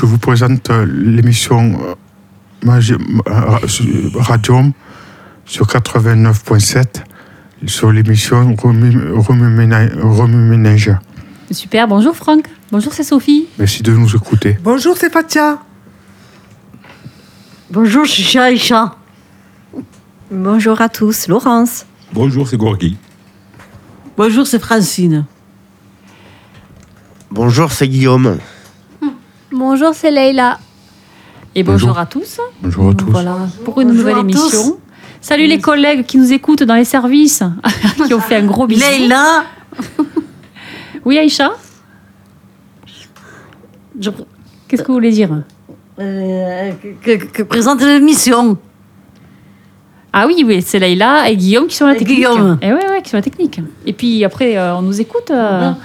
je vous présente euh, l'émission euh, euh, sur Radium sur 89.7 sur l'émission Remue Remue Ménage- Remue Ménage. Super, bonjour Franck. Bonjour, c'est Sophie. Merci de nous écouter. Bonjour, c'est Fatia. Bonjour, je suis Aïcha. Bonjour à tous, Laurence. Bonjour, c'est Gorgui. Bonjour, c'est Francine. Bonjour, c'est Guillaume. Bonjour, c'est Leïla. Et bonjour, Bonjour. à tous. Bonjour à tous. Voilà, pour une Bonjour nouvelle à émission. Salut les collègues qui nous écoutent dans les services, qui ont fait un gros bisou. Leïla, Oui, Aïcha je, Qu'est-ce que vous voulez dire? Euh, que, que- que présente l'émission. Ah oui, oui, c'est Leïla et Guillaume qui sont à la Et technique. Guillaume. Et ouais, ouais, qui sont à la technique. Et puis après, euh, on nous écoute. euh, Mhm.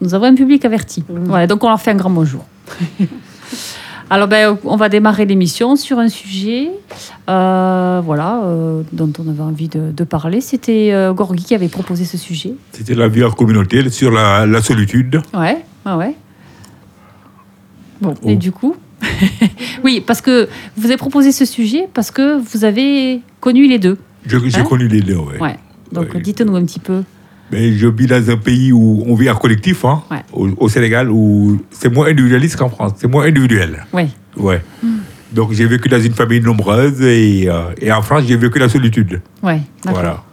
Nous avons un public averti. Voilà, donc on leur fait un grand bonjour. Alors, ben, on va démarrer l'émission sur un sujet euh, voilà, euh, dont on avait envie de, de parler. C'était euh, Gorgui qui avait proposé ce sujet. C'était la vie en communauté sur la, la solitude. Ouais, ouais, ouais. Bon, et Oh. du coup? Oui, parce que vous avez proposé ce sujet parce que vous avez connu les deux. J'ai Hein connu les deux, ouais. Ouais. Donc, Ouais. dites-nous un petit peu. Mais je vis dans un pays où on vit en collectif, hein, Ouais. au, au Sénégal, où c'est moins individualiste qu'en France. C'est moins individuel. Ouais. Ouais. Donc j'ai vécu dans une famille nombreuse et, euh, et en France, j'ai vécu la solitude. D'accord. Voilà.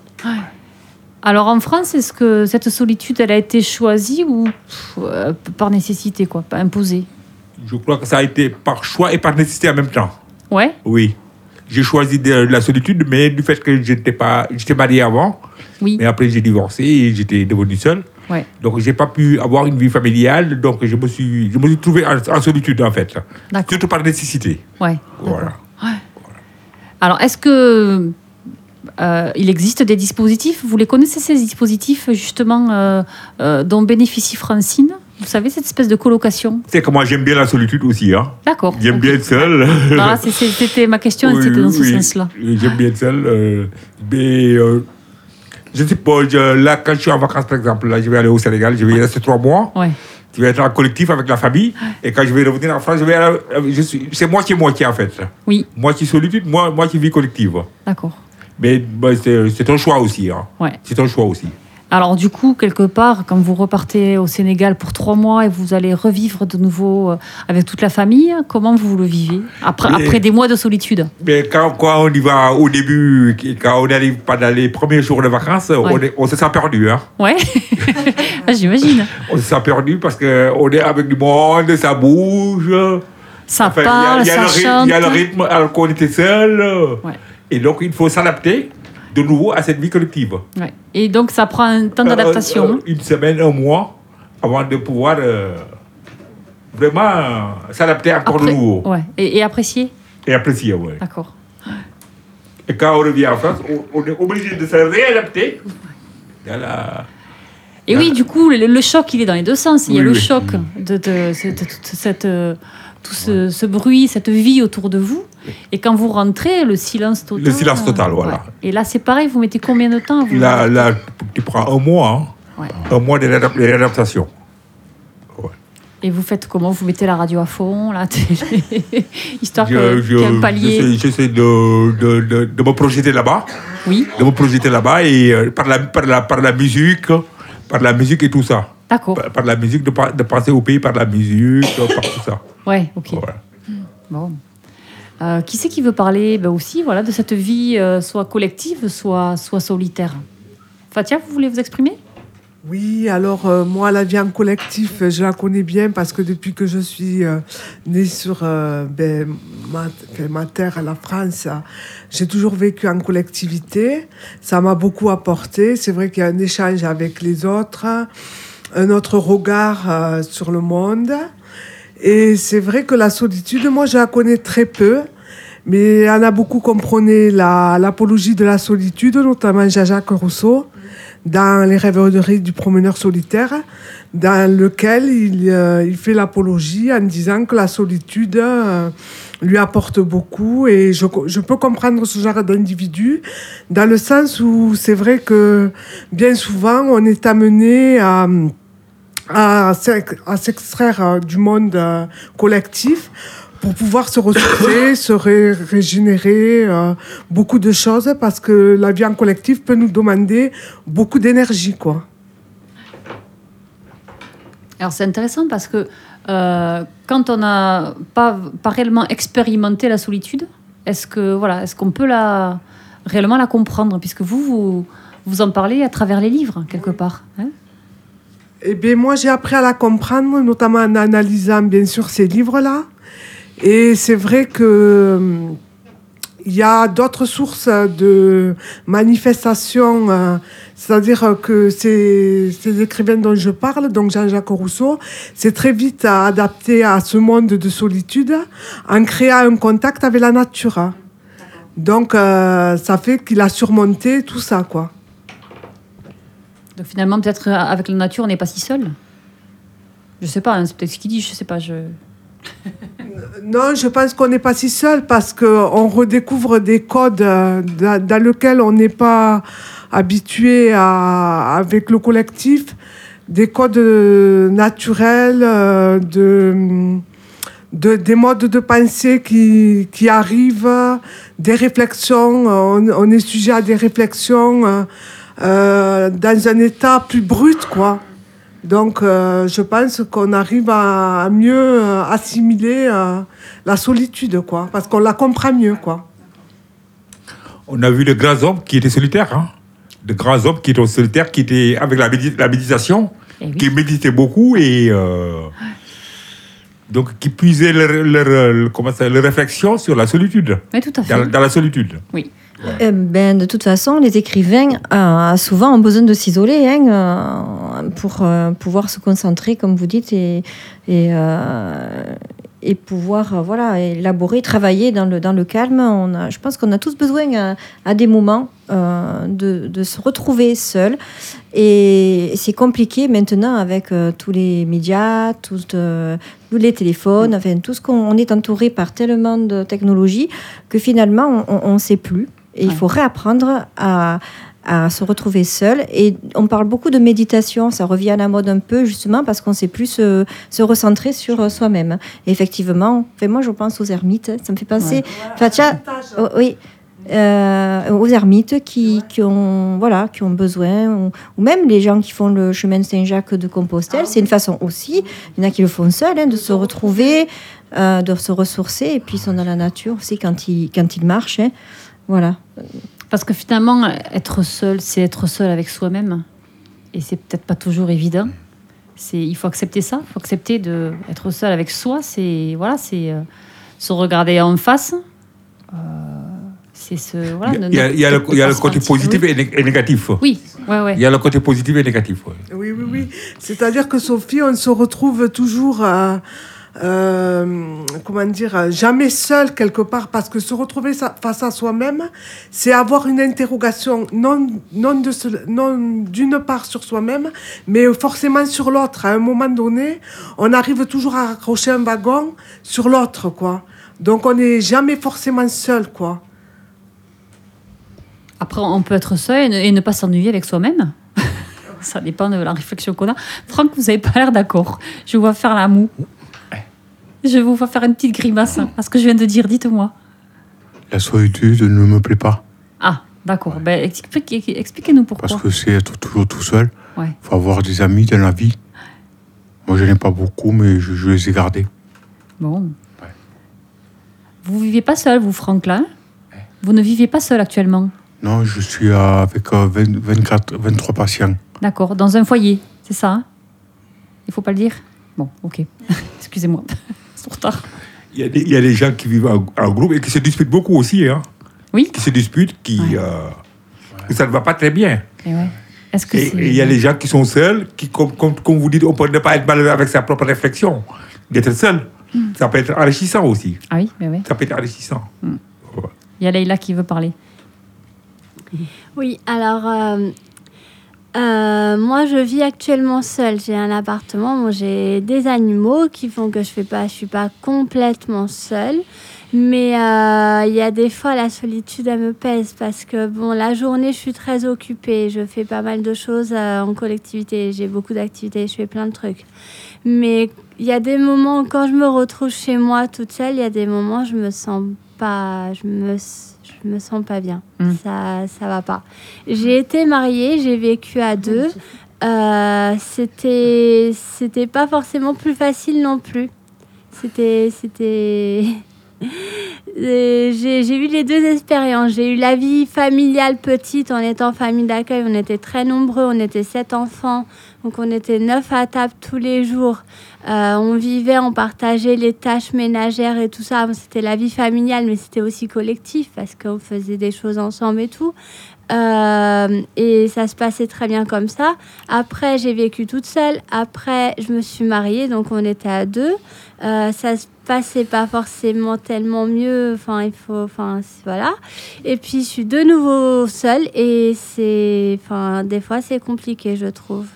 Alors en France, est-ce que cette solitude, elle a été choisie ou pff, euh, par nécessité, quoi, pas imposée? Je crois que ça a été par choix et par nécessité en même temps. Ouais, Oui. J'ai choisi de, la solitude, mais du fait que j'étais pas, j'étais marié avant, oui, mais après j'ai divorcé et j'étais devenu seul. ouais, Donc j'ai pas pu avoir une vie familiale, donc je me suis, je me suis trouvé en, en solitude en fait. Surtout par nécessité. Ouais. Voilà. Alors est-ce que euh, il existe des dispositifs? Vous les connaissez ces dispositifs justement euh, euh, dont bénéficie Francine? Vous savez cette espèce de colocation? C'est que moi j'aime bien la solitude aussi. Hein. D'accord. J'aime bien être seul. C'est- c'était ma question, Oui, c'était dans ce oui. sens-là. J'aime bien être seul. euh, mais euh, je sais pas, je- là quand je suis en vacances par exemple, là je vais aller au Sénégal, je vais y rester trois mois. Ouais. Je vais être en collectif avec la famille. Et quand je vais revenir en France, je vais aller- euh, je suis- c'est moitié-moitié en fait. Oui, Moitié solitude, moi, moitié vie collective. d'accord. Mais bah, c'est c'est un choix aussi. Hein. Ouais. C'est un choix aussi. Alors du coup, quelque part, quand vous repartez au Sénégal pour trois mois et vous allez revivre de nouveau euh, avec toute la famille, comment vous le vivez après, Mais- après des mois de solitude? Mais quand, quand on y va au début, quand on arrive pendant les premiers jours de vacances, on, est- on se sent perdu. Hein. Ouais, Ah, j'imagine. On se sent perdu parce qu'on est avec du monde, ça bouge. Ça Enfin, il y a- parle, il y, a ça le rythme- chante. il y a le rythme alors qu'on était seul. Ouais. Et donc, il faut s'adapter de nouveau à cette vie collective. Ouais. Et donc ça prend un temps Euh, d'adaptation. euh, une semaine, un mois, avant de pouvoir euh, vraiment s'adapter encore de nouveau ouais. et, et apprécier et apprécier. Ouais. D'accord. Et quand on revient en France, on, on est obligé de se réadapter. la- Et oui, du coup, le, le choc, il est dans les deux sens. Il y a Oui, le oui. choc de, de- cette- toute cette, tout ce, ce bruit, cette vie autour de vous. Et quand vous rentrez, le silence total. Le silence total, euh, voilà. ouais. Et là, c'est pareil, vous mettez combien de temps vous Là, là, tu prends un mois, hein, Ouais. un mois de de réadaptation. Et vous faites comment? Vous mettez la radio à fond, histoire Je- que- je- qu'il y ait un palier. j'essaie- J'essaie de, de, de, de me projeter là-bas, Oui, de me projeter là-bas et euh, par, la, par, la, par la musique, par la musique et tout ça. D'accord. Par, par la musique, de, pa- de penser au pays par la musique, par tout ça. Ouais, ok. Voilà. Bon. Euh, qui c'est qui veut parler? Ben aussi voilà, de cette vie euh, soit collective, soit, soit solitaire Fatia, vous voulez vous exprimer? Oui, alors euh, moi, la vie en collectif, je la connais bien parce que depuis que je suis euh, née sur euh, ben, ma, ma terre, la France, j'ai toujours vécu en collectivité. Ça m'a beaucoup apporté. C'est vrai qu'il y a un échange avec les autres, un autre regard euh, sur le monde. Et c'est vrai que la solitude, moi, je la connais très peu. Mais il y en a beaucoup comprenaient la- l'apologie de la solitude, notamment Jean-Jacques Rousseau, dans Les rêveries du promeneur solitaire, dans lequel il, euh, il fait l'apologie en disant que la solitude euh, lui apporte beaucoup. Et je, je peux comprendre ce genre d'individu, dans le sens où c'est vrai que bien souvent, on est amené à à, s'ex- à s'extraire euh, du monde euh, collectif pour pouvoir se ressourcer, se ré- régénérer, euh, beaucoup de choses, parce que la vie en collectif peut nous demander beaucoup d'énergie, quoi. Alors c'est intéressant parce que euh, quand on n'a pas, pas réellement expérimenté la solitude, est-ce que voilà, est-ce qu'on peut la réellement la comprendre? Puisque vous vous, vous en parlez à travers les livres quelque part. hein? Eh bien, moi, j'ai appris à la comprendre, notamment en analysant, bien sûr, ces livres-là. Et c'est vrai que hum, il y a d'autres sources de manifestations, euh, c'est-à-dire que ces, ces écrivains dont je parle, donc Jean-Jacques Rousseau, c'est très vite adapté à ce monde de solitude en créant un contact avec la nature. Donc, euh, ça fait qu'il a surmonté tout ça, quoi. Donc finalement peut-être euh, avec la nature on n'est pas si seul. Je sais pas, hein, c'est peut-être ce qu'il dit, je sais pas. Je... Non, je pense qu'on n'est pas si seul parce qu'on redécouvre des codes euh, dans, lesquels on n'est pas habitué à, avec le collectif, des codes euh, naturels, euh, de, de- des modes de pensée qui, qui arrivent, des réflexions, on, est sujet à des réflexions euh, euh, dans un état plus brut, quoi. Donc, euh, je pense qu'on arrive à, à mieux euh, assimiler euh, la solitude, quoi, parce qu'on la comprend mieux, quoi. On a vu de grands hommes qui étaient solitaires. Hein? De grands hommes qui étaient solitaires, qui étaient avec la, médi- la méditation, Eh oui. qui méditaient beaucoup et euh, donc qui puisaient leur, leur, comment ça, leur réflexion sur la solitude, Oui, tout à fait. dans, dans la solitude. Eh ben, de toute façon, les écrivains euh, souvent ont besoin de s'isoler hein, euh, pour euh, pouvoir se concentrer, comme vous dites, et, et, euh, et pouvoir voilà, élaborer, travailler dans le, dans le calme. On a, je pense qu'on a tous besoin à, à des moments de, de se retrouver seul. Et c'est compliqué maintenant avec tous les médias, tous, les téléphones, enfin tout ce qu'on on est entouré par tellement de technologies que finalement on ne sait plus. Et il faut réapprendre à, à se retrouver seul. Et on parle beaucoup de méditation, ça revient à la mode un peu justement parce qu'on ne sait plus se, se recentrer sur soi-même. Effectivement, enfin, moi je pense aux ermites, ça me fait penser. Enfin, tiens, oh, oui. euh, aux ermites qui, qui ont voilà qui ont besoin ou, ou même les gens qui font le chemin de Saint-Jacques de Compostelle c'est une façon aussi il y en a qui le font seuls hein, de se retrouver euh, de se ressourcer et puis ils sont dans la nature aussi quand ils quand ils marchent hein. Voilà Parce que finalement, être seul, c'est être seul avec soi-même. Et c'est peut-être pas toujours évident. C'est, il faut accepter ça. Il faut accepter de être seul avec soi. C'est voilà, c'est euh, se regarder en face. Euh, c'est ce voilà. Il y a, il y a le, il y a le côté positif et, né- et négatif. Oui, ouais, ouais. Il y a le côté positif et négatif. ouais. Oui, oui, oui. C'est-à-dire que Sophie, on se retrouve toujours, euh, euh, comment dire, jamais seul quelque part, parce que se retrouver face à soi-même, c'est avoir une interrogation non, non, de non d'une part sur soi-même, mais forcément sur l'autre. À un moment donné, on arrive toujours à raccrocher un wagon sur l'autre, quoi. Donc on n'est jamais forcément seul, quoi. Après, on peut être seul et ne, pas s'ennuyer avec soi-même. Ça dépend de la réflexion qu'on a. Franck, vous n'avez pas l'air d'accord. Je vois faire la moue. Je vous vois faire une petite grimace à ce que je viens de dire. Dites-moi. La solitude ne me plaît pas. Ah, d'accord. Ben, expliquez- Expliquez-nous pourquoi. Parce que c'est être toujours tout seul. Ouais. Il faut avoir des amis dans la vie. Moi, je n'ai pas beaucoup, mais je, je les ai gardés. Bon. Vous vivez pas seul, vous, hein Vous ne vivez pas seul actuellement? Non, je suis euh, avec euh, 20 24, 23 patients. D'accord. Dans un foyer, c'est ça? Hein Il faut pas le dire? Bon, ok. Excusez-moi. C'est trop tard. Il y, a des, il y a des gens qui vivent en, en groupe et qui se disputent beaucoup aussi. Hein, Oui qui se disputent, qui, Ouais. euh, ça ne va pas très bien. Et ouais. Est-ce que Et c'est... et il y a des gens qui sont seuls, qui, comme, comme, comme vous dites, on peut ne pas être malheureux avec sa propre réflexion. D'être seul, Hmm. ça peut être enrichissant aussi. Ah oui, mais oui. Ça peut être enrichissant. Il y a Leïla qui veut parler. Oui, alors, euh, Euh, moi, je vis actuellement seule. J'ai un appartement. J'ai des animaux qui font que je je suis pas complètement seule. Mais euh, il y a des fois, la solitude, elle me pèse parce que, bon, la journée, je suis très occupée. Je fais pas mal de choses euh, en collectivité. J'ai beaucoup d'activités. Je fais plein de trucs. Mais il y a des moments, quand je me retrouve chez moi toute seule, il y a des moments, je me sens pas. Je me sens pas bien. Mm. Ça, ça va pas. J'ai été mariée, j'ai vécu à deux. Euh, c'était, c'était pas forcément plus facile non plus. C'était, c'était. Euh, J'ai eu les deux expériences. J'ai eu la vie familiale petite en étant famille d'accueil. On était très nombreux, on était sept enfants. Donc on était neuf à table tous les jours. Euh, on vivait, on partageait les tâches ménagères et tout ça. C'était la vie familiale, mais c'était aussi collectif parce qu'on faisait des choses ensemble et tout. Euh, et ça se passait très bien comme ça. Après, j'ai vécu toute seule. Après, je me suis mariée, donc on était à deux. Euh, ça se passait pas forcément tellement mieux. Enfin, il faut, enfin, voilà. Et puis, je suis de nouveau seule et c'est, enfin, des fois, c'est compliqué, je trouve.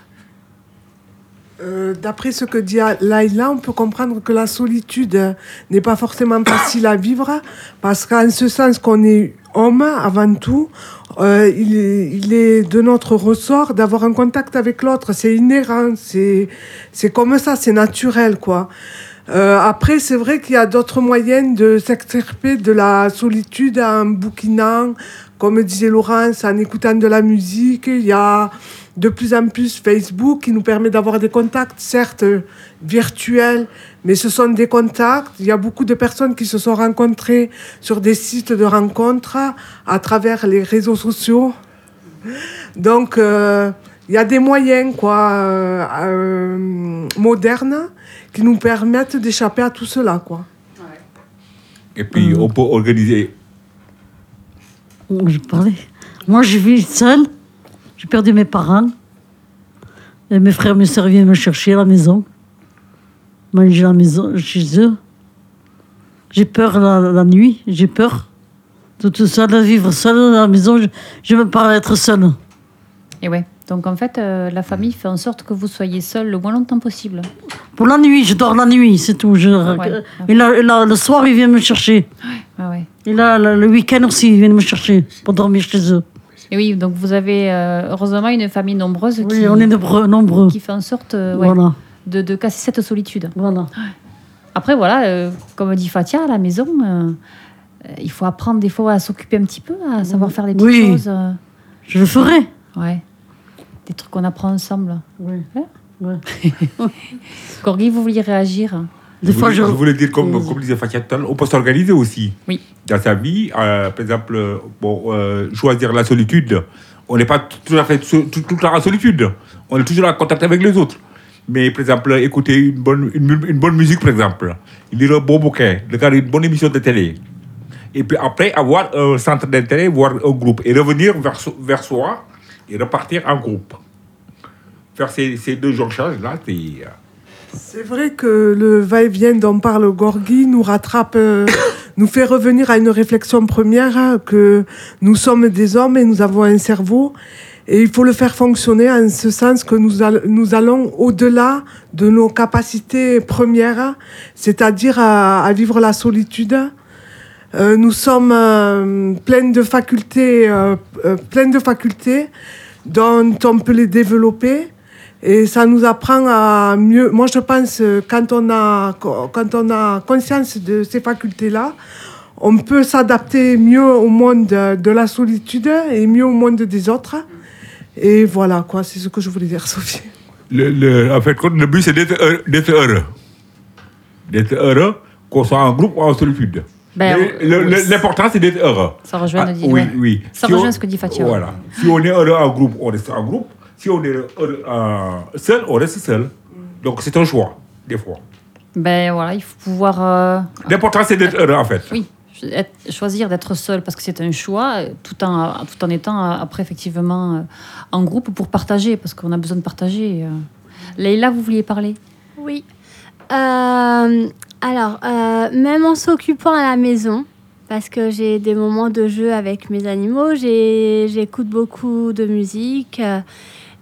Euh, D'après ce que dit Laïla, on peut comprendre que la solitude n'est pas forcément facile à vivre, parce qu'en ce sens qu'on est homme avant tout, euh, il, est, de notre ressort d'avoir un contact avec l'autre. C'est inhérent, c'est c'est comme ça, c'est naturel, quoi. Euh, après, c'est vrai qu'il y a d'autres moyens de s'extirper de la solitude en bouquinant, comme disait Laurence, en écoutant de la musique. Il y a de plus en plus Facebook qui nous permet d'avoir des contacts, certes euh, virtuels, mais ce sont des contacts. Il y a beaucoup de personnes qui se sont rencontrées sur des sites de rencontres à travers les réseaux sociaux. Donc, euh, il y a des moyens quoi, euh, euh, modernes qui nous permettent d'échapper à tout cela. Quoi. Et puis, on peut organiser. Je parlais. Moi, je vis seule. J'ai perdu mes parents. Et mes frères et mes sœurs viennent me chercher à la maison. Manger à la maison, chez eux. J'ai peur la, la nuit, j'ai peur. De tout ça, de vivre seule à la maison, je, je veux pas être seule. Et ouais. Donc en fait, euh, la famille fait en sorte que vous soyez seul le moins longtemps possible. Pour la nuit, je dors la nuit, c'est tout. Je, Ouais. et là, et là, le soir, ils viennent me chercher. Ah ouais. Et là, le, le week-end aussi, ils viennent me chercher pour dormir chez eux. Et oui, donc vous avez euh, heureusement une famille nombreuse Oui, qui, on est nombreux. nombreux. qui fait en sorte euh, ouais, Voilà. de, de casser cette solitude. voilà. Après, voilà, euh, comme dit Fatia, à la maison, il faut apprendre des fois à s'occuper un petit peu, à savoir faire des petites Oui. choses. Je le ferai. ouais. Des trucs qu'on apprend ensemble. Oui. Hein Ouais. Corgi, vous vouliez réagir Des fois, voulais- je. voulais dire, comme, comme disait Fatia tout à l'heure, on peut s'organiser aussi. Oui. Dans sa vie, euh, par exemple, euh, bon, euh, choisir la solitude. On n'est pas tout à fait tout, en solitude. On est toujours en contact avec les autres. Mais par exemple, écouter une bonne, une, bonne musique, par exemple. Lire un bon bouquin. Regarder une bonne émission de télé. Et puis après, avoir un centre d'intérêt, voir un groupe. Et revenir vers, vers soi et repartir en groupe. Faire ces, ces deux jonchages-là, c'est... C'est vrai que le va-et-vient dont parle Gorgui nous rattrape, euh, nous fait revenir à une réflexion première hein, que nous sommes des hommes et nous avons un cerveau. Et il faut le faire fonctionner en ce sens que nous, all- nous allons au-delà de nos capacités premières, c'est-à-dire à, vivre la solitude. Euh, nous sommes euh, pleins de facultés, euh, euh, pleines de facultés dont on peut les développer. Et ça nous apprend à mieux. Moi, je pense quand on a quand on a conscience de ces facultés-là, on peut s'adapter mieux au monde de, la solitude et mieux au monde des autres. Et voilà quoi, c'est ce que je voulais dire, Sophie. Le, le- en fait, le but, c'est d'être heureux. D'être heureux, qu'on soit en groupe ou en solitude. Ben, L'important, c'est d'être heureux. Ça rejoint Ah, Oui, oui. Ça Si rejoint on- ce que dit Fatia. Voilà. Si on est heureux en groupe, on reste en groupe. Si on est euh, seul, on reste seul. Donc, c'est un choix, des fois. Ben voilà, il faut pouvoir euh, L'important, c'est d'être heureux, en fait. oui, être- choisir d'être seul parce que c'est un choix, tout en, tout en étant euh, après effectivement euh, en groupe pour partager, parce qu'on a besoin de partager. Leïla, vous vouliez parler? Oui. Euh, alors, euh, même en s'occupant à la maison, parce que j'ai des moments de jeu avec mes animaux, j'écoute beaucoup de musique.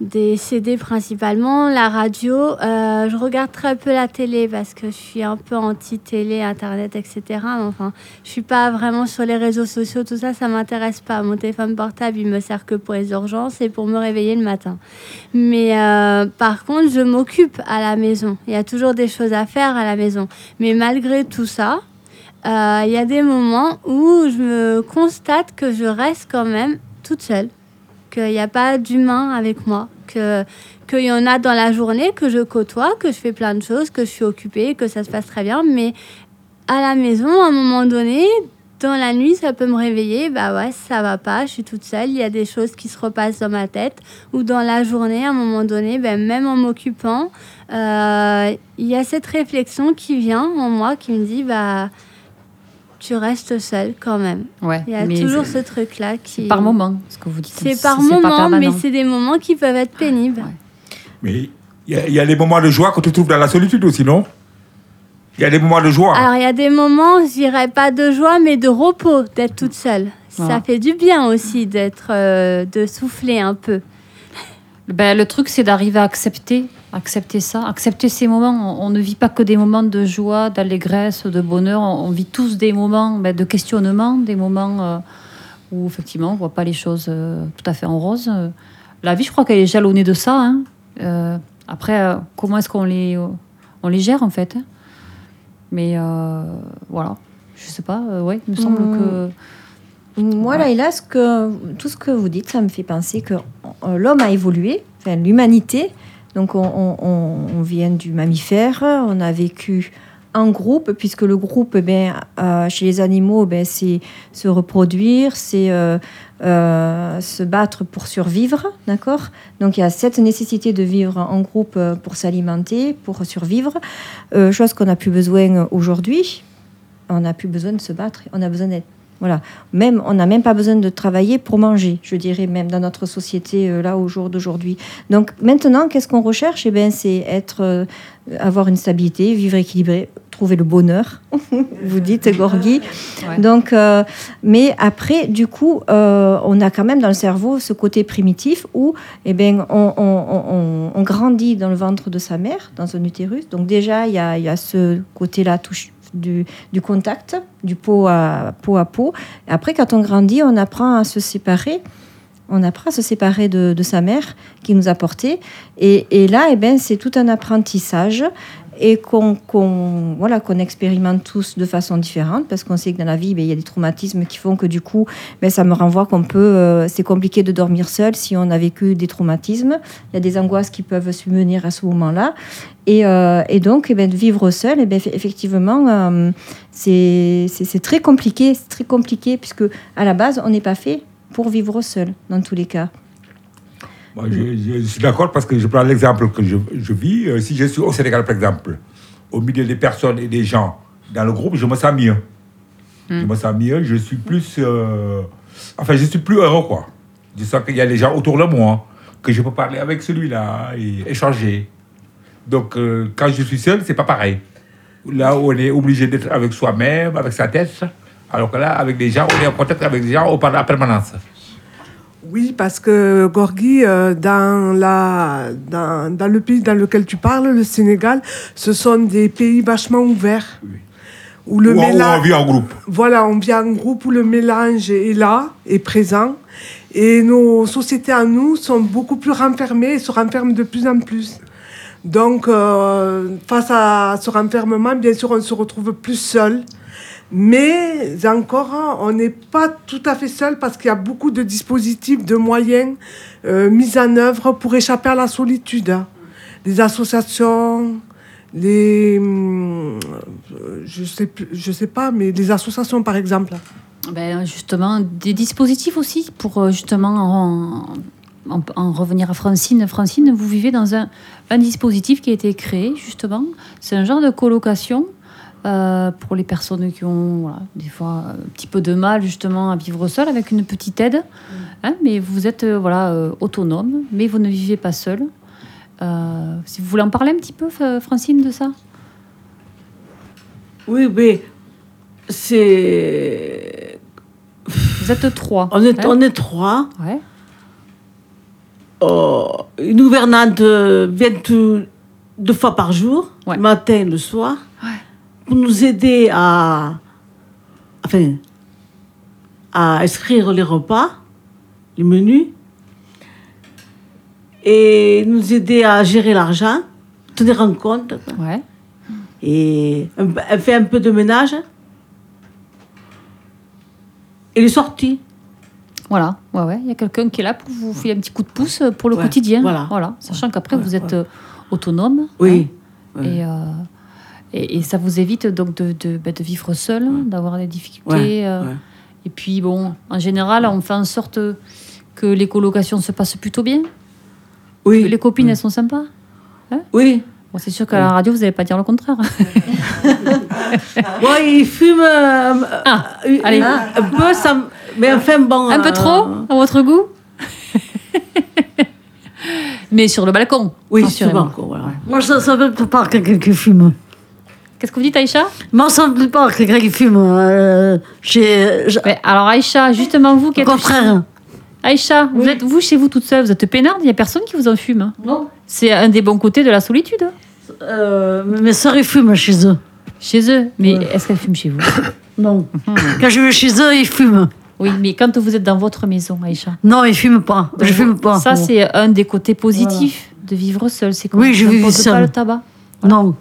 Des CD principalement, la radio. Euh, je regarde très peu la télé parce que je suis un peu anti-télé, internet, etc. Mais Enfin, je suis pas vraiment sur les réseaux sociaux, tout ça, ça m'intéresse pas. Mon téléphone portable, il me sert que pour les urgences et pour me réveiller le matin. Mais euh, par contre, je m'occupe à la maison. Il y a toujours des choses à faire à la maison. Mais malgré tout ça, euh, il y a des moments où je me constate que je reste quand même toute seule qu'il n'y a pas d'humain avec moi, que qu'il y en a dans la journée que je côtoie, que je fais plein de choses, que je suis occupée, que ça se passe très bien, mais à la maison, à un moment donné, dans la nuit, ça peut me réveiller, bah ouais, ça va pas, je suis toute seule, il y a des choses qui se repassent dans ma tête, ou dans la journée, à un moment donné, ben, même en m'occupant, euh, il y a cette réflexion qui vient en moi, qui me dit, bah tu restes seule quand même. Ouais, Il y a toujours ce truc-là qui... par moment, ce que vous dites. C'est par moment, mais c'est des moments qui peuvent être pénibles. Ouais. Mais il y, y a les moments de joie que tu trouves dans la solitude aussi, non? Il y a des moments de joie. Alors, il y a des moments, je dirais pas de joie, mais de repos, d'être toute seule. Ça fait du bien aussi d'être, euh, de souffler un peu. Ben, le truc, c'est d'arriver à accepter, accepter ça, accepter ces moments. On, on ne vit pas que des moments de joie, d'allégresse, de bonheur. On, on vit tous des moments ben, de questionnement, des moments euh, où effectivement on voit pas les choses euh, tout à fait en rose. La vie, je crois qu'elle est jalonnée de ça. hein. Euh, après, comment est-ce qu'on les, on les gère en fait hein Mais voilà, je sais pas. ouais, il me semble que Moi, Ouais. Laïla, ce que, tout ce que vous dites, ça me fait penser que l'homme a évolué, enfin, l'humanité. Donc, on, vient du mammifère, on a vécu en groupe, puisque le groupe, ben, chez les animaux, ben, c'est se reproduire, c'est euh, euh, se battre pour survivre, d'accord? Donc, il y a cette nécessité de vivre en groupe pour s'alimenter, pour survivre, chose qu'on n'a plus besoin aujourd'hui. On n'a plus besoin de se battre, on a besoin d'être voilà. Même, on n'a même pas besoin de travailler pour manger, je dirais, même dans notre société, euh, là, au jour d'aujourd'hui. Donc, maintenant, qu'est-ce qu'on recherche? Eh bien, c'est être, euh, avoir une stabilité, vivre équilibré, trouver le bonheur, vous dites, Gorgui. Ouais. Donc, euh, mais après, du coup, on a quand même dans le cerveau ce côté primitif où eh ben, on, on- on- on grandit dans le ventre de sa mère, dans un utérus. Donc déjà, il y a, il y a ce côté-là touche- du, contact, du peau à peau. À peau. Après, quand on grandit, on apprend à se séparer. On apprend à se séparer de, de sa mère qui nous a portés. Et, et là, eh ben, c'est tout un apprentissage et qu'on voilà, expérimente tous de façon différente parce qu'on sait que dans la vie, ben, il y a des traumatismes qui font que du coup, ben, ça me renvoie qu'on peut, euh, c'est compliqué de dormir seul si on a vécu des traumatismes. Il y a des angoisses qui peuvent subvenir à ce moment-là. Et, euh, et donc, eh ben, vivre seul, eh ben, eff- effectivement, euh, c'est très compliqué, c'est très compliqué puisque à la base, on n'est pas fait pour vivre seul dans tous les cas. Moi, je, je- je suis d'accord parce que je prends l'exemple que je, je vis. Euh, si je suis au Sénégal, par exemple, au milieu des personnes et des gens dans le groupe, je me sens mieux. Je me sens mieux, je suis plus. euh, enfin, je suis plus heureux, quoi. Je sens qu'il y a des gens autour de moi, que je peux parler avec celui-là et échanger. Donc, euh, quand je suis seul, c'est pas pareil. Là où on est obligé d'être avec soi-même, avec sa tête, alors que là, avec des gens, on est en contact avec des gens, on parle en permanence. Oui, parce que Gorgui, euh, dans, la, dans, dans le pays dans lequel tu parles, le Sénégal, ce sont des pays vachement ouverts. Où le ou mélange- on vit en groupe. Voilà, on vient en groupe où le mélange est là, est présent. Et nos sociétés à nous sont beaucoup plus renfermées et se renferment de plus en plus. Donc, euh, face à ce renfermement, bien sûr, on se retrouve plus seul. Mais encore, on n'est pas tout à fait seul parce qu'il y a beaucoup de dispositifs, de moyens euh, mis en œuvre pour échapper à la solitude. Les associations, les... hum, je sais, je sais pas, mais les associations, par exemple. Ben, justement, des dispositifs aussi pour euh, justement en, en- en revenir à Francine. Francine, vous vivez dans un, un dispositif qui a été créé justement. C'est un genre de colocation euh, pour les personnes qui ont voilà, des fois un petit peu de mal justement à vivre seul avec une petite aide. Hein, mais vous êtes euh, voilà, euh, autonome, mais vous ne vivez pas seul. Si vous voulez en parler un petit peu, Francine, de ça? Oui, mais c'est. Vous êtes trois. On est, hein? on est trois. Ouais. euh, une gouvernante vient tout- deux fois par jour, Ouais. le matin et le soir, Ouais. Pour nous aider à, enfin, à inscrire les repas, les menus, et nous aider à gérer l'argent, tenir en compte. Ouais. Et elle fait un peu de ménage. Et les sorties. Voilà, ouais, ouais. Il y a quelqu'un qui est là pour vous faire un petit coup de pouce pour le Ouais, quotidien. voilà. Sachant qu'après, Ouais, vous êtes euh, autonome. Oui. hein, et, euh, et, et ça vous évite donc de, de, bah, de vivre seul, d'avoir des difficultés. Ouais, euh, ouais. Et puis, bon, en général, on fait en sorte que les colocations se passent plutôt bien. Oui. Que les copines, elles sont sympas. Oui. Bon, c'est sûr qu'à la radio, vous n'allez pas dire le contraire. Ouais, il fume euh, Ah, euh, allez. un peu, ça, mais enfin bon. Un peu trop, à votre goût Mais sur le balcon. Oui, souvent. quoi, voilà. Moi, ça ne me plaît pas quelqu'un qui fume. Qu'est-ce que vous dites, Aïcha? Moi, ça ne me plaît pas quelqu'un qui fume. euh, chez... je- Mais Alors, Aïcha, justement, vous qui Au êtes. contraire. Aïcha, vous, êtes, vous, chez vous, toute seule, vous êtes peinarde, il n'y a personne qui vous en fume. hein? Non. C'est un des bons côtés de la solitude, hein, Euh, mes soeurs, ils fument chez eux. chez eux. Mais Ouais. est-ce qu'elles fument chez vous? Non. Quand je vais chez eux, ils fument. Oui, mais quand vous êtes dans votre maison, Aïcha? Non, ils fument pas. Je fume pas. Ça, c'est un des côtés positifs de vivre seul. C'est Oui, je vis seule. pas le tabac. Non.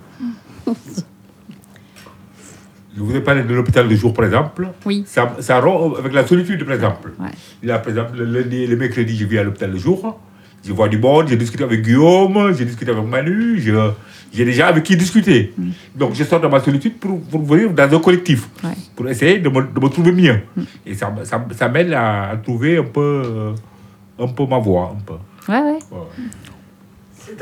Je vous ai parlé de l'hôpital de jour, par exemple. Oui. Ça, ça rompt avec la solitude, par exemple. Ouais. Là, par exemple, le lundi et le mercredi, je viens à l'hôpital de jour. Je vois du monde, j'ai discuté avec Guillaume, j'ai discuté avec Manu, j'ai déjà avec qui discuter. Donc, je sors de ma solitude pour, pour venir dans un collectif, Ouais. pour essayer de me, de me trouver mieux. Et ça, ça, m'aide à, à trouver un peu, euh, un peu ma voie. Un peu. Ouais, ouais. Ouais.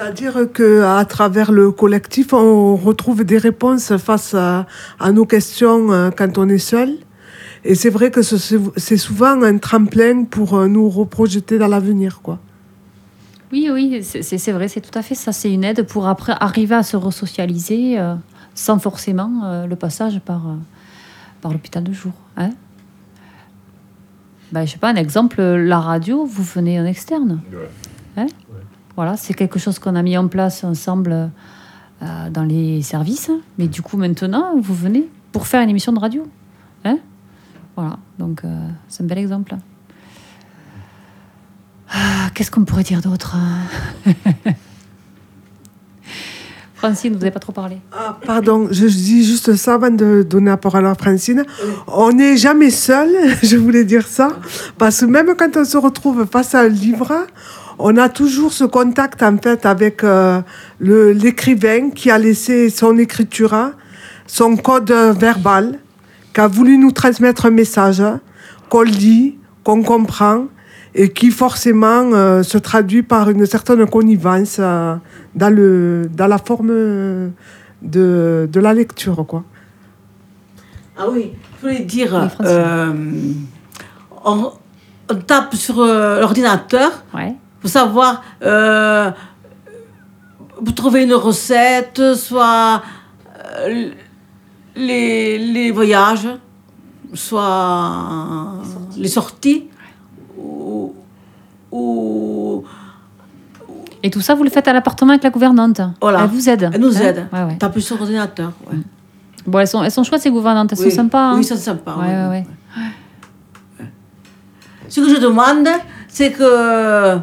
C'est-à-dire qu'à travers le collectif, on retrouve des réponses face à, à nos questions euh, quand on est seul. Et c'est vrai que ce- c'est souvent un tremplin pour euh, nous reprojeter dans l'avenir. quoi. Oui, oui, c'est vrai, c'est tout à fait ça. C'est une aide pour après arriver à se resocialiser euh, sans forcément euh, le passage par, euh, par l'hôpital de jour. Hein ben, je sais pas, un exemple, la radio, vous venez en externe? Voilà, c'est quelque chose qu'on a mis en place ensemble euh, dans les services. Mais du coup, maintenant, vous venez pour faire une émission de radio. Hein? Voilà, donc euh, c'est un bel exemple. Ah, Qu'est-ce qu'on pourrait dire d'autre? Francine, vous n'avez pas trop parlé. Ah, pardon, je dis juste ça avant de donner la parole à Francine. On n'est jamais seul, je voulais dire ça, parce que même quand on se retrouve face à un livre, on a toujours ce contact en fait avec euh, l'écrivain qui a laissé son écriture, son code verbal, qui a voulu nous transmettre un message qu'on lit, qu'on comprend et qui forcément euh, se traduit par une certaine connivence euh, dans, le, dans la forme de, de la lecture. Quoi. Ah oui, je voulais dire, Oui, euh, on, on tape sur euh, l'ordinateur Ouais. Pour savoir, euh, pour trouver une recette, soit euh, les, les voyages, soit les sorties, ou, ou Et tout ça, vous le faites à l'appartement avec la gouvernante. Voilà. Elle vous aide. elle nous Hein aide. Ouais, ouais. Taper sur l'ordinateur. ouais. Bon, elles sont, elles sont chouettes, ces gouvernantes. Elles Oui. sont sympas. hein. Oui, c'est sympa. Ouais, ouais, ouais. Ce que je demande, c'est que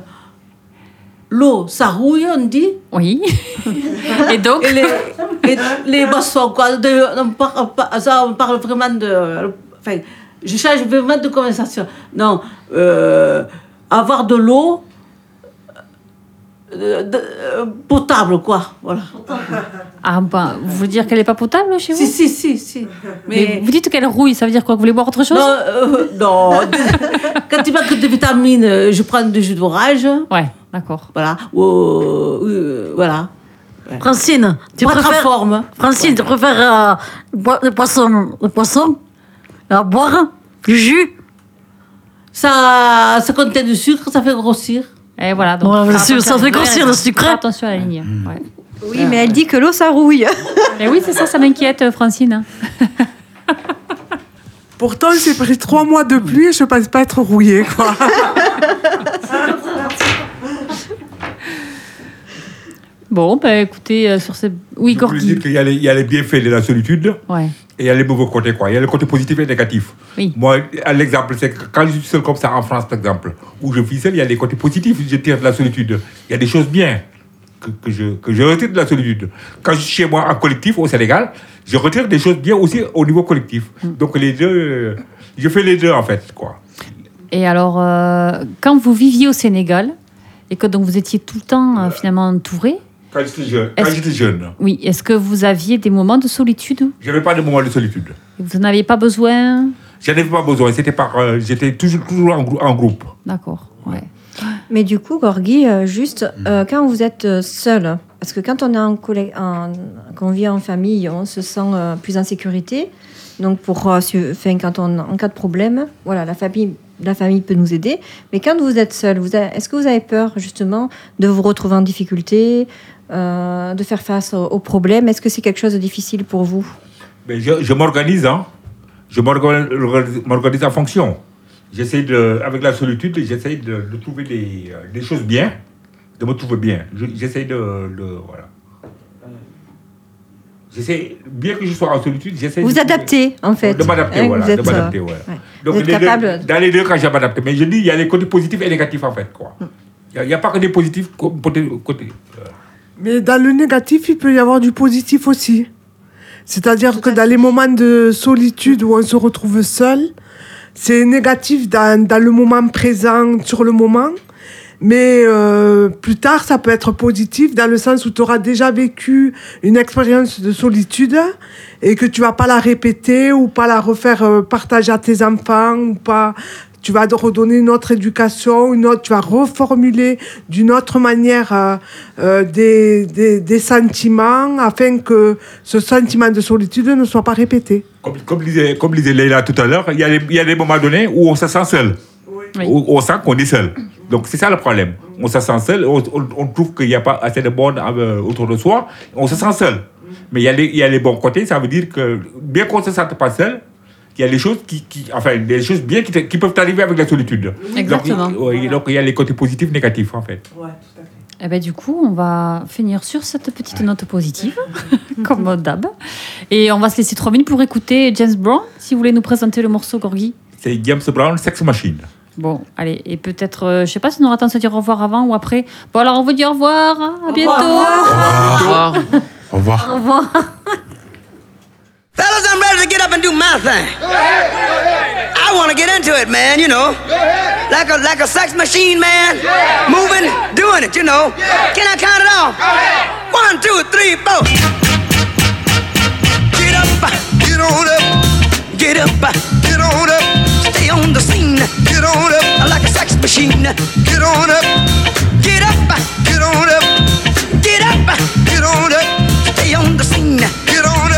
l'eau, ça rouille, on dit. Oui. Et donc? Et les, et les boissons, quoi. De, on parle, pas- ça, on parle vraiment de. Enfin, je change vraiment de conversation. Non, euh, avoir de l'eau euh, de- euh, potable, quoi. Voilà. Ah, bah, vous voulez dire qu'elle n'est pas potable chez vous? Si, si, si, si. Mais Mais. vous dites qu'elle rouille, ça veut dire quoi vous voulez boire autre chose? Non, euh, non. Quand il manque de vitamines, euh, je prends du jus d'orage. Ouais, d'accord. Voilà. Ou, voilà. Francine, tu en préfères, forme. Francine, tu préfères le poisson, le poisson? À boire du jus? Ça, ça contient du sucre, ça fait grossir. Et voilà. Donc, Ouais, faire sûr, ça fait grossir le sucre. Faire attention à la ligne. Ouais. Oui, mais elle dit que l'eau, ça rouille. Et oui, c'est ça, ça m'inquiète, Francine. Pourtant, j'ai pris trois mois de pluie et je ne pense pas être rouillée. Quoi. Bon, ben écoutez, euh, sur ces. Oui, Gorky. qu'il y, a les- il y a les bienfaits de la solitude Ouais. Et il y a les mauvais côtés. Quoi. Il y a le côté positif et négatif. Oui. Moi, l'exemple, c'est que quand je suis seul comme ça en France, par exemple, où je vis seul, il y a des côtés positifs je tire de la solitude. Il y a des choses bien que, que je, que je retire de la solitude. Quand je suis chez moi en collectif au Sénégal, je retire des choses bien aussi au niveau collectif. Mm. Donc les deux, euh, je fais les deux en fait. Quoi. Et alors, euh, quand vous viviez au Sénégal et que donc vous étiez tout le temps euh, finalement entouré, Quand j'étais jeune, quand j'étais jeune, oui, est-ce que vous aviez des moments de solitude? Je n'avais pas de moment de solitude. Vous n'aviez pas besoin? J'en avais pas besoin. C'était par, euh, j'étais toujours, toujours en, grou- en groupe. D'accord, ouais. Mais du coup, Gorgui, euh, juste euh, quand vous êtes seul, parce que quand on est en, collè- en quand on vit en famille, on se sent euh, plus en sécurité. Donc pour, euh, enfin, quand on en cas de problème, voilà, la famille, la famille peut nous aider. Mais quand vous êtes seul, vous avez- est-ce que vous avez peur justement de vous retrouver en difficulté, euh, de faire face aux, aux problèmes Est-ce que c'est quelque chose de difficile pour vous? Mais je, je m'organise, hein. Je m'organise en fonction. J'essaie de, avec la solitude, j'essaie de, de trouver des, euh, des choses bien, de me trouver bien. Je- J'essaie de, de- voilà. J'essaie, bien que je sois en solitude, j'essaie Vous de trouver- en fait. De m'adapter, hein, voilà. vous êtes, de m'adapter, euh, ouais. ouais. Donc, Vous êtes les deux- capable dans les deux cas, je m'adapte. Mais je dis, il y a les côtés positifs et négatifs, en fait, quoi. Il n'y a, pas que des positifs côté. côté euh, Mais dans le négatif, il peut y avoir du positif aussi. C'est-à-dire que dans les moments de solitude où on se retrouve seul, c'est négatif dans, dans le moment présent, sur le moment. Mais euh, plus tard, ça peut être positif dans le sens où tu auras déjà vécu une expérience de solitude et que tu vas pas la répéter ou pas la refaire euh, partager à tes enfants ou pas. Tu vas redonner une autre éducation, une autre, tu vas reformuler d'une autre manière euh, euh, des, des, des sentiments afin que ce sentiment de solitude ne soit pas répété. Comme, comme, disait, comme disait Leïla tout à l'heure, il y, a des- il y a des moments donnés où on se sent seul. Oui. Où on sent qu'on est seul. Donc c'est ça le problème. On se sent seul, on, on- on trouve qu'il n'y a pas assez de monde euh, autour de soi, on se sent seul. Mais il y, a les, il y a les bons côtés, ça veut dire que bien qu'on ne se sente pas seul, il y a des choses qui, qui- enfin, des choses bien qui, peuvent arriver avec la solitude. Exactement. Donc, il- oui, donc il y a les côtés positifs, négatifs en fait. Eh ben, du coup, on va finir sur cette petite note positive, comme d'hab. Et on va se laisser trois minutes pour écouter James Brown, si vous voulez nous présenter le morceau Gorgie. C'est James Brown, Sex Machine. Bon, allez, et peut-être, euh, je sais pas si on aura le temps de se dire au revoir avant ou après. Bon, alors on vous dit au revoir, à bientôt. Au revoir. Au revoir. Fellas, I'm ready to get up and do my thing. I want to get into it, man, you know. Like a like a sex machine, man. Moving, doing it, you know. Can I count it off? One, two, three, four. Get up, get on up. Get up, get on up. Stay on the scene. Get on up. Like a sex machine. Get on up. Get up, get on up. Get up, get on up. Stay on the scene. Get on up.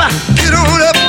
Get up, get on up.